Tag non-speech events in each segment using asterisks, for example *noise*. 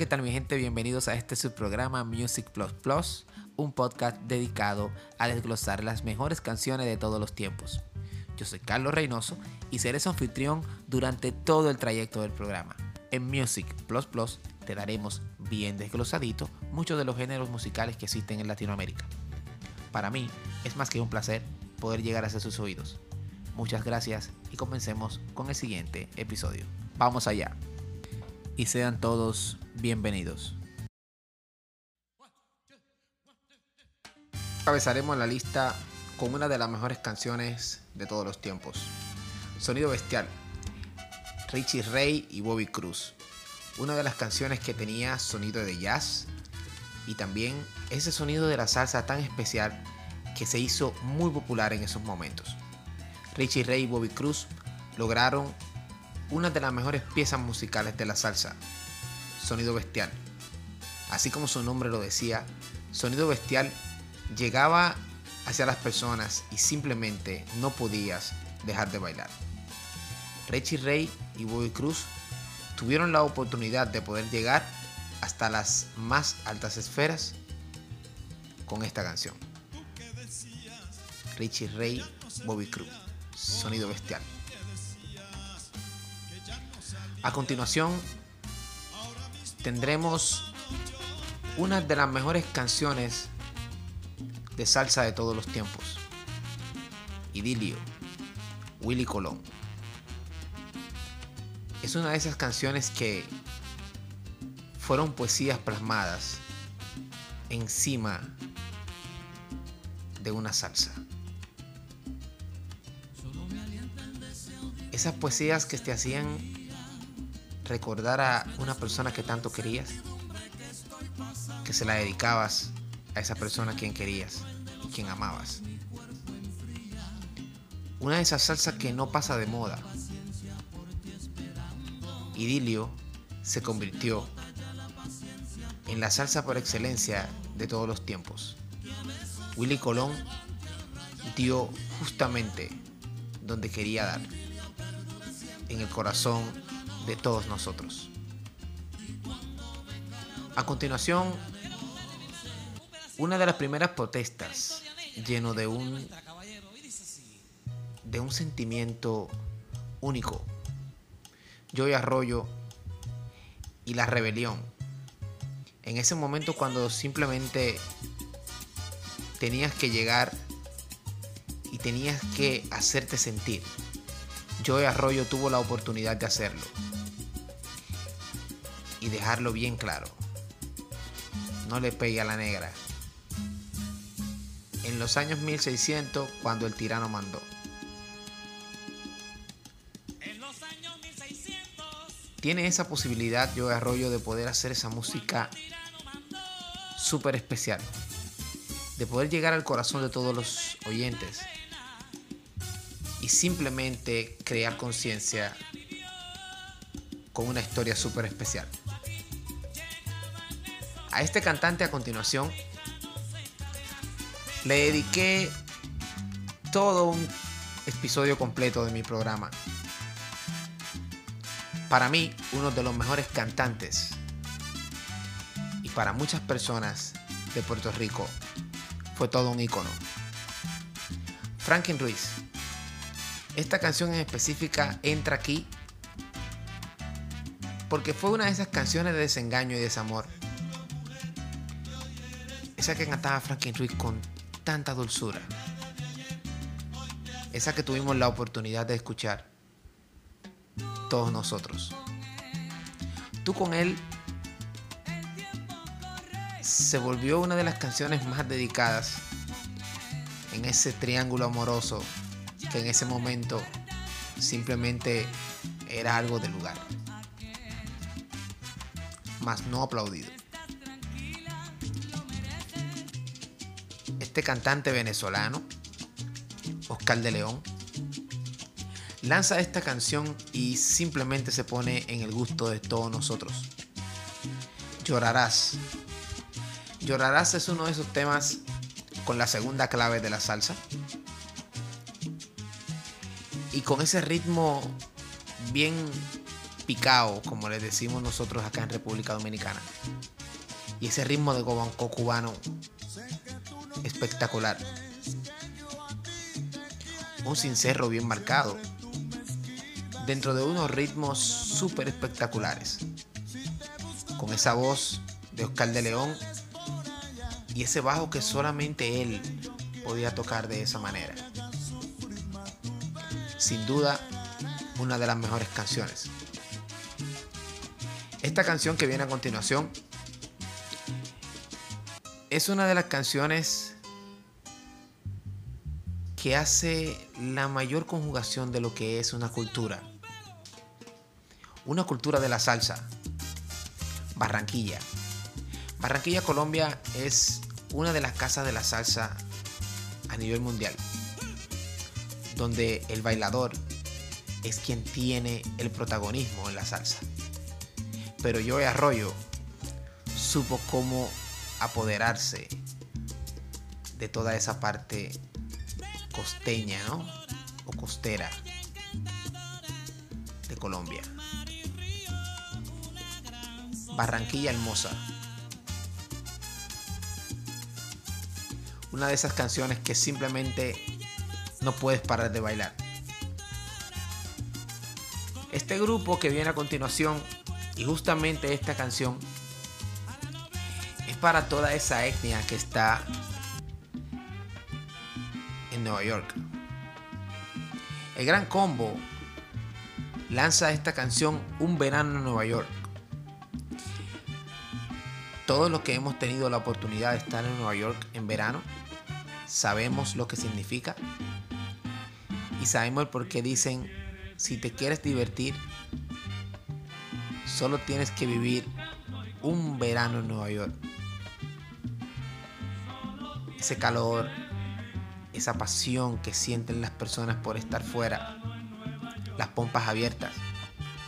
¿qué tal mi gente? Bienvenidos a este subprograma Music Plus Plus, un podcast dedicado a desglosar las mejores canciones de todos los tiempos. Yo soy Carlos Reynoso y seré su anfitrión durante todo el trayecto del programa. En Music Plus Plus te daremos bien desglosadito muchos de los géneros musicales que existen en Latinoamérica. Para mí es más que un placer poder llegar hacia sus oídos. Muchas gracias y comencemos con el siguiente episodio. Vamos allá. Y sean todos bienvenidos. Cabezaremos la lista con una de las mejores canciones de todos los tiempos. Sonido Bestial. Richie Ray y Bobby Cruz. Una de las canciones que tenía sonido de jazz y también ese sonido de la salsa tan especial que se hizo muy popular en esos momentos. Richie Ray y Bobby Cruz lograron una de las mejores piezas musicales de la salsa, Sonido Bestial. Así como su nombre lo decía, Sonido Bestial llegaba hacia las personas y simplemente no podías dejar de bailar. Richie Ray y Bobby Cruz tuvieron la oportunidad de poder llegar hasta las más altas esferas con esta canción. Richie Ray, Bobby Cruz, Sonido Bestial. A continuación tendremos una de las mejores canciones de salsa de todos los tiempos. Idilio, Willy Colón. Es una de esas canciones que fueron poesías plasmadas encima de una salsa. Esas poesías que te hacían recordar a una persona que tanto querías, que se la dedicabas a esa persona a quien querías y quien amabas. Una de esas salsas que no pasa de moda. Idilio se convirtió en la salsa por excelencia de todos los tiempos. Willy Colón dio justamente donde quería dar, en el corazón de todos nosotros. A continuación, una de las primeras protestas lleno de un de un sentimiento único. Joy Arroyo y la rebelión. En ese momento cuando simplemente tenías que llegar y tenías que hacerte sentir. Joey Arroyo tuvo la oportunidad de hacerlo y dejarlo bien claro. No le pegue a la negra. En los años 1600, cuando el tirano mandó. Tiene esa posibilidad Joey Arroyo de poder hacer esa música súper especial de poder llegar al corazón de todos los oyentes y simplemente crear conciencia con una historia súper especial. A este cantante a continuación le dediqué todo un episodio completo de mi programa. Para mí, uno de los mejores cantantes y para muchas personas de Puerto Rico fue todo un icono. Franklin Ruiz. Esta canción en específica entra aquí porque fue una de esas canciones de desengaño y desamor. Esa que cantaba Franklin Ruiz con tanta dulzura. Esa que tuvimos la oportunidad de escuchar todos nosotros. Tú con él se volvió una de las canciones más dedicadas en ese triángulo amoroso que en ese momento simplemente era algo de lugar, mas no aplaudido. Este cantante venezolano, Oscar de León, lanza esta canción y simplemente se pone en el gusto de todos nosotros. Llorarás Llorarás es uno de esos temas con la segunda clave de la salsa. Y con ese ritmo bien picao, como le decimos nosotros acá en República Dominicana. Y ese ritmo de gobanco cubano espectacular. Un sincerro bien marcado, dentro de unos ritmos súper espectaculares. Con esa voz de Oscar de León y ese bajo que solamente él podía tocar de esa manera. Sin duda, una de las mejores canciones. Esta canción que viene a continuación es una de las canciones que hace la mayor conjugación de lo que es una cultura. Una cultura de la salsa. Barranquilla. Barranquilla, Colombia es una de las casas de la salsa a nivel mundial, donde el bailador es quien tiene el protagonismo en la salsa. Pero Joey Arroyo supo cómo apoderarse de toda esa parte costeña, ¿no? O costera de Colombia. Barranquilla Hermosa. Una de esas canciones que simplemente no puedes parar de bailar. Este grupo que viene a continuación y justamente esta canción es para toda esa etnia que está Nueva York. El Gran Combo lanza esta canción Un verano en Nueva York. Todos los que hemos tenido la oportunidad de estar en Nueva York en verano sabemos lo que significa y sabemos por qué dicen si te quieres divertir Solo tienes que vivir un verano en Nueva York. Ese calor, esa pasión que sienten las personas por estar fuera, las pompas abiertas,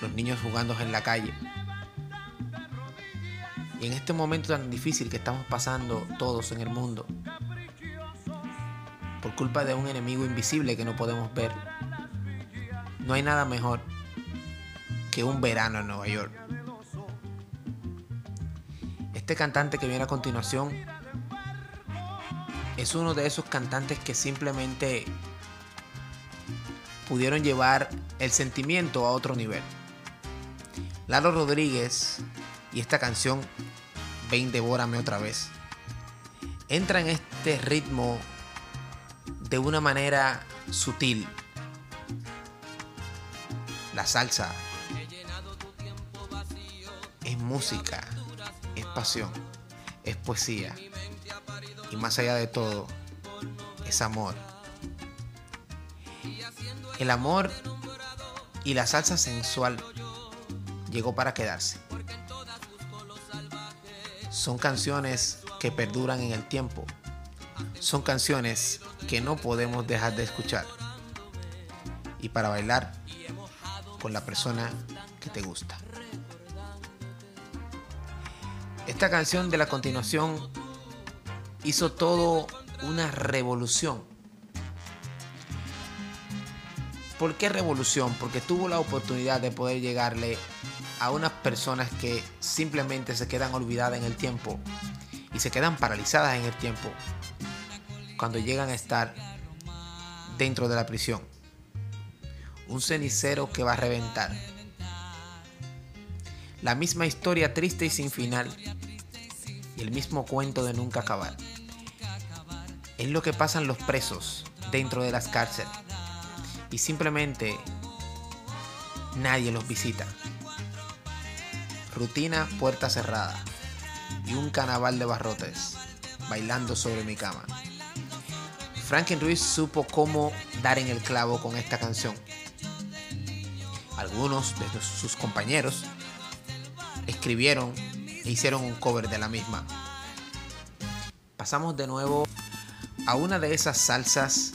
los niños jugando en la calle. Y en este momento tan difícil que estamos pasando todos en el mundo, por culpa de un enemigo invisible que no podemos ver, no hay nada mejor que un verano en Nueva York. Este cantante que viene a continuación es uno de esos cantantes que simplemente pudieron llevar el sentimiento a otro nivel. Lalo Rodríguez y esta canción Ven, devórame otra vez. Entra en este ritmo de una manera sutil. La salsa es música, es pasión, es poesía y más allá de todo, es amor. El amor y la salsa sensual llegó para quedarse. Son canciones que perduran en el tiempo. Son canciones que no podemos dejar de escuchar. Y para bailar con la persona que te gusta. Esta canción de la continuación hizo todo una revolución. ¿Por qué revolución? Porque tuvo la oportunidad de poder llegarle a unas personas que simplemente se quedan olvidadas en el tiempo y se quedan paralizadas en el tiempo cuando llegan a estar dentro de la prisión. Un cenicero que va a reventar la misma historia triste y sin final. Y el mismo cuento de nunca acabar. Es lo que pasan los presos dentro de las cárceles. Y simplemente nadie los visita. Rutina puerta cerrada. Y un carnaval de barrotes bailando sobre mi cama. Franklin Ruiz supo cómo dar en el clavo con esta canción. Algunos de sus compañeros escribieron e hicieron un cover de la misma. Pasamos de nuevo a una de esas salsas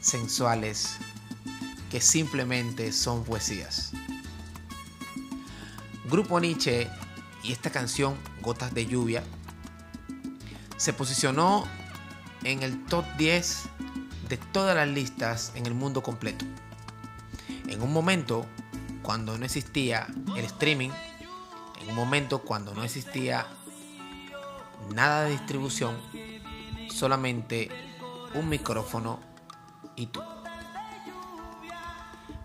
sensuales que simplemente son poesías. Grupo Nietzsche y esta canción Gotas de Lluvia se posicionó en el top 10 de todas las listas en el mundo completo. En un momento cuando no existía el streaming, en un momento cuando no existía nada de distribución, solamente un micrófono y tú.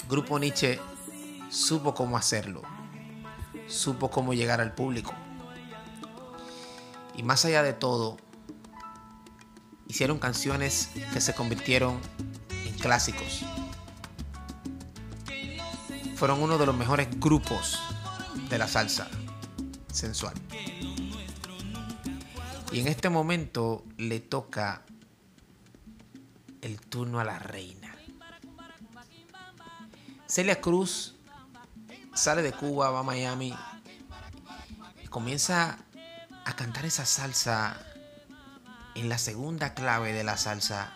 Grupo Nietzsche supo cómo hacerlo, supo cómo llegar al público. Y más allá de todo, hicieron canciones que se convirtieron en clásicos. Fueron uno de los mejores grupos de la salsa sensual. Y en este momento le toca el turno a la reina. Celia Cruz sale de Cuba, va a Miami y comienza a cantar esa salsa en la segunda clave de la salsa,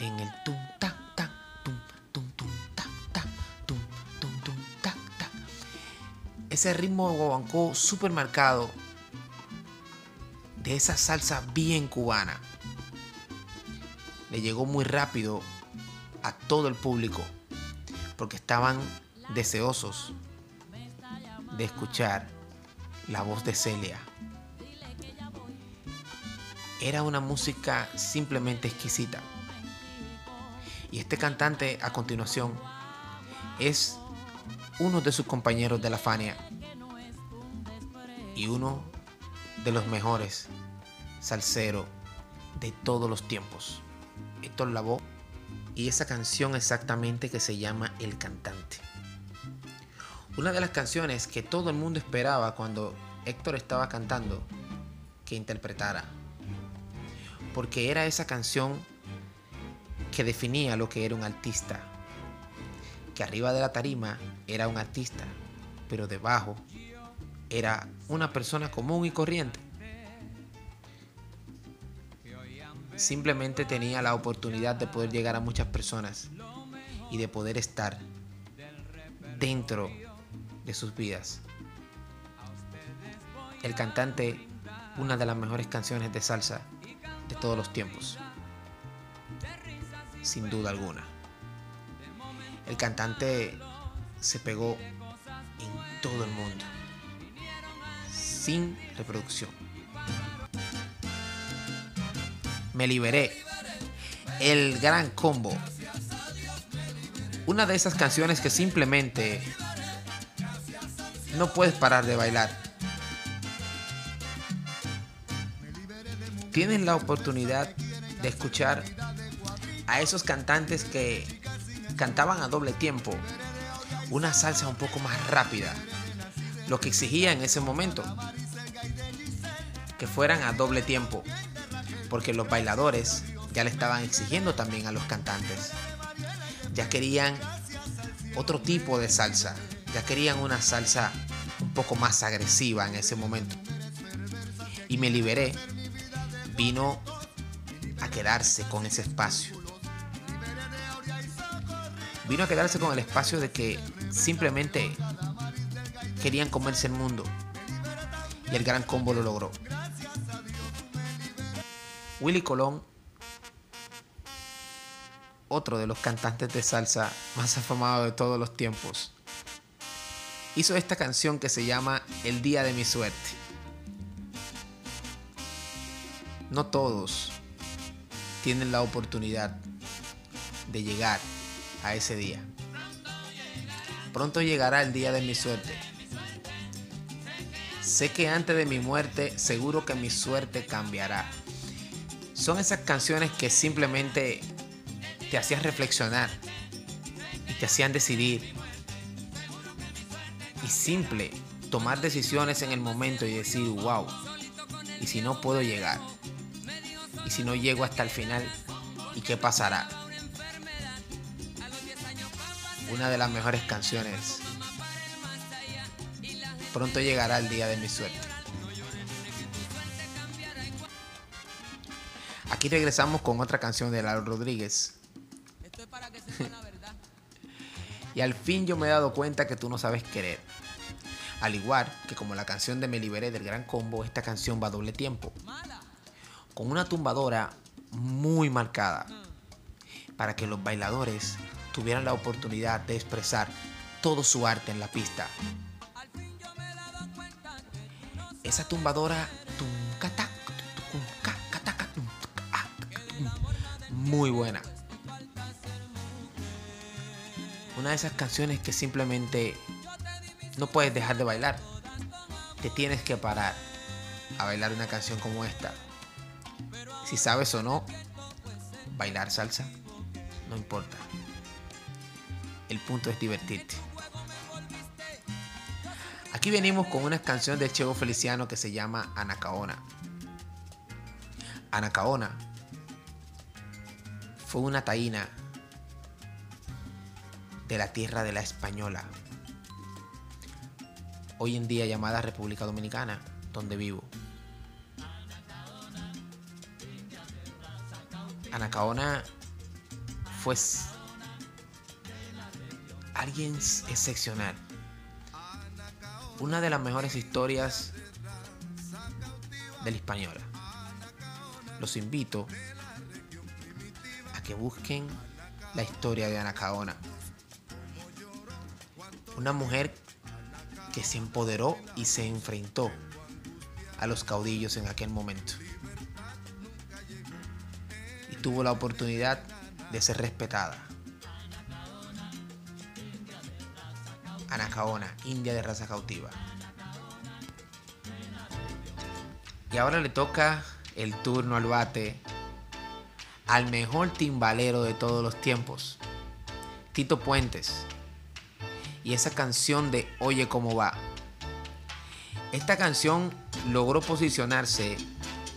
en el tum ta ta tum tum tum ta ta tum tum tum ta ta. Ese ritmo guaguancó súper marcado de esa salsa bien cubana. Le llegó muy rápido a todo el público porque estaban deseosos de escuchar la voz de Celia. Era una música simplemente exquisita. Y este cantante a continuación es uno de sus compañeros de la Fania y uno de los mejores salseros de todos los tiempos. Héctor Lavoe y esa canción exactamente que se llama El Cantante. Una de las canciones que todo el mundo esperaba cuando Héctor estaba cantando que interpretara porque era esa canción que definía lo que era un artista. Que arriba de la tarima era un artista, pero debajo era una persona común y corriente. Simplemente tenía la oportunidad de poder llegar a muchas personas y de poder estar dentro de sus vidas. El cantante, una de las mejores canciones de salsa de todos los tiempos. Sin duda alguna. El cantante se pegó Sin reproducción. Me liberé. El gran combo. Una de esas canciones que simplemente no puedes parar de bailar. tienes la oportunidad de escuchar a esos cantantes que cantaban a doble tiempo, una salsa un poco más rápida, lo que exigía en ese momento, que fueran a doble tiempo, porque los bailadores ya le estaban exigiendo también a los cantantes, ya querían otro tipo de salsa, ya querían una salsa un poco más agresiva en ese momento. Y me liberé vino a quedarse con ese espacio. Vino a quedarse con el espacio de que simplemente querían comerse el mundo. Y el gran combo lo logró. Willy Colón, otro de los cantantes de salsa más afamados de todos los tiempos, hizo esta canción que se llama El Día de mi Suerte. No todos tienen la oportunidad de llegar a ese día. Pronto llegará el día de mi suerte. Sé que antes de mi muerte seguro que mi suerte cambiará. Son esas canciones que simplemente te hacían reflexionar y te hacían decidir. Y simple, tomar decisiones en el momento y decir, wow, y si no puedo llegar y si no llego hasta el final, ¿y qué pasará? Una de las mejores canciones. Pronto llegará el día de mi suerte. Aquí regresamos con otra canción de Lalo Rodríguez. *laughs* y al fin yo me he dado cuenta que tú no sabes querer. Al igual que como la canción de Me Liberé del Gran Combo, esta canción va a doble tiempo. Con una tumbadora muy marcada. Para que los bailadores tuvieran la oportunidad de expresar todo su arte en la pista. Esa tumbadora muy buena. Una de esas canciones que simplemente no puedes dejar de bailar. Te tienes que parar a bailar una canción como esta. Si sabes o no bailar salsa, no importa. El punto es divertirte. Aquí venimos con una canción de Chego Feliciano que se llama Anacaona. Anacaona fue una taína de la tierra de la Española, hoy en día llamada República Dominicana, donde vivo. Anacaona fue alguien excepcional. Una de las mejores historias de la española. Los invito que busquen la historia de Anacaona. Una mujer que se empoderó y se enfrentó a los caudillos en aquel momento. Y tuvo la oportunidad de ser respetada. Anacaona, india de raza cautiva. Y ahora le toca el turno al bate al mejor timbalero de todos los tiempos, Tito Puentes. Y esa canción de Oye cómo va. Esta canción logró posicionarse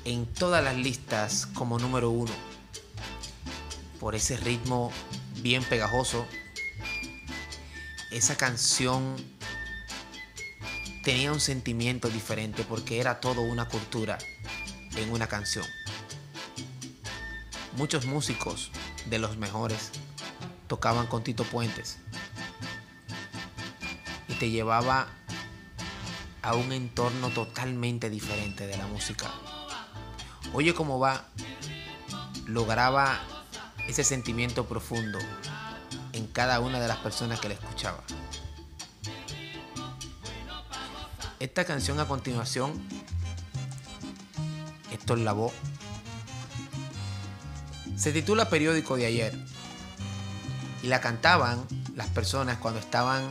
en todas las listas como número uno por ese ritmo bien pegajoso. Esa canción tenía un sentimiento diferente porque era todo una cultura en una canción muchos músicos de los mejores tocaban con Tito Puentes y te llevaba a un entorno totalmente diferente de la música. Oye cómo va, lograba ese sentimiento profundo en cada una de las personas que la escuchaba. Esta canción a continuación, Héctor Lavoe se titula Periódico de ayer. Y la cantaban las personas cuando estaban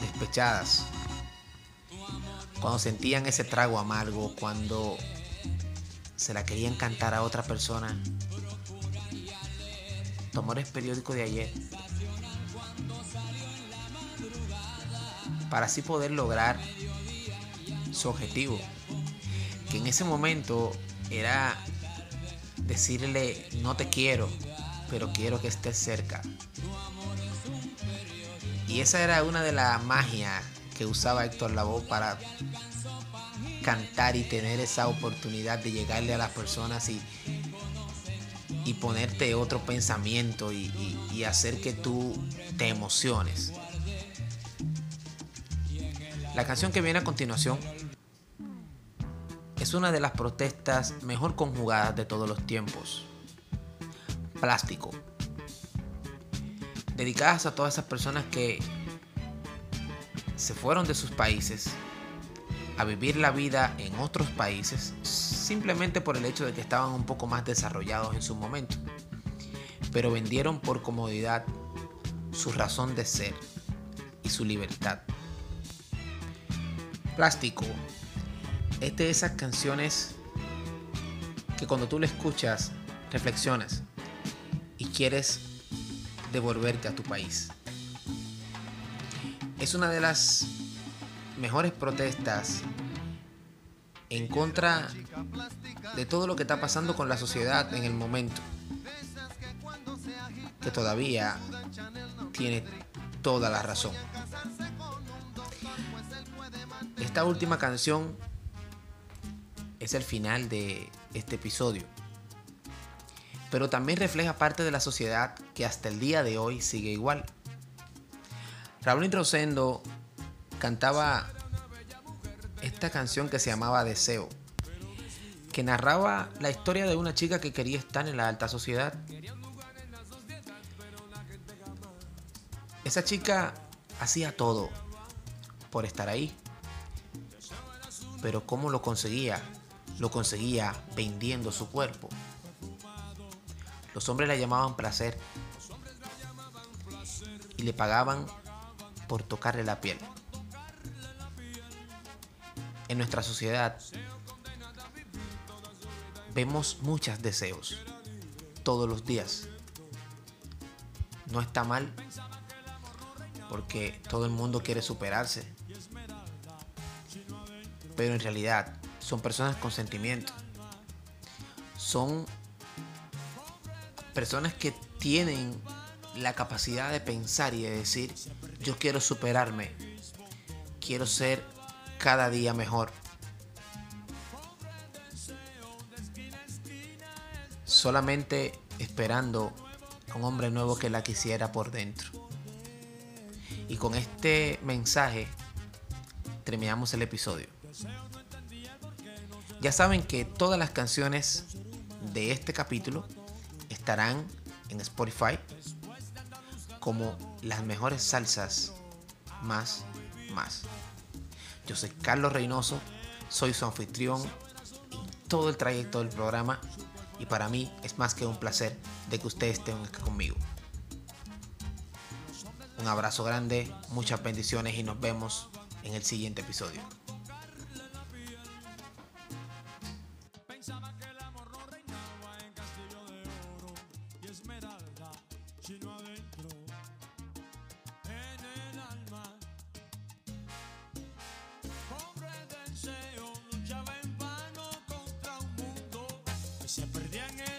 despechadas, cuando sentían ese trago amargo, cuando se la querían cantar a otra persona. Tomar el periódico de ayer. Para así poder lograr su objetivo, que en ese momento era decirle no te quiero, pero quiero que estés cerca. Y esa era una de las magias que usaba Héctor Lavoe para cantar y tener esa oportunidad de llegarle a las personas y, y ponerte otro pensamiento y, y hacer que tú te emociones. La canción que viene a continuación es una de las protestas mejor conjugadas de todos los tiempos. Plástico. Dedicadas a todas esas personas que se fueron de sus países a vivir la vida en otros países simplemente por el hecho de que estaban un poco más desarrollados en su momento, pero vendieron por comodidad su razón de ser y su libertad. Plástico es de esas canciones que cuando tú la escuchas, reflexionas y quieres devolverte a tu país. Es una de las mejores protestas en contra de todo lo que está pasando con la sociedad en el momento, que todavía tiene toda la razón. Esta última canción es el final de este episodio. Pero también refleja parte de la sociedad que hasta el día de hoy sigue igual. Raúl Rosendo cantaba esta canción que se llamaba Deseo, que narraba la historia de una chica que quería estar en la alta sociedad. Esa chica hacía todo por estar ahí. Pero ¿cómo lo conseguía? Lo conseguía vendiendo su cuerpo. Los hombres la llamaban placer y le pagaban por tocarle la piel. En nuestra sociedad vemos muchos deseos todos los días. No está mal porque todo el mundo quiere superarse. Pero en realidad son personas con sentimiento. Son personas que tienen la capacidad de pensar y de decir, yo quiero superarme, quiero ser cada día mejor. Solamente esperando a un hombre nuevo que la quisiera por dentro. Y con este mensaje terminamos el episodio. Ya saben que todas las canciones de este capítulo estarán en Spotify como las mejores salsas más más. Yo soy Carlos Reynoso, soy su anfitrión en todo el trayecto del programa y para mí es más que un placer de que ustedes estén conmigo. Un abrazo grande, muchas bendiciones y nos vemos en el siguiente episodio. Se perdía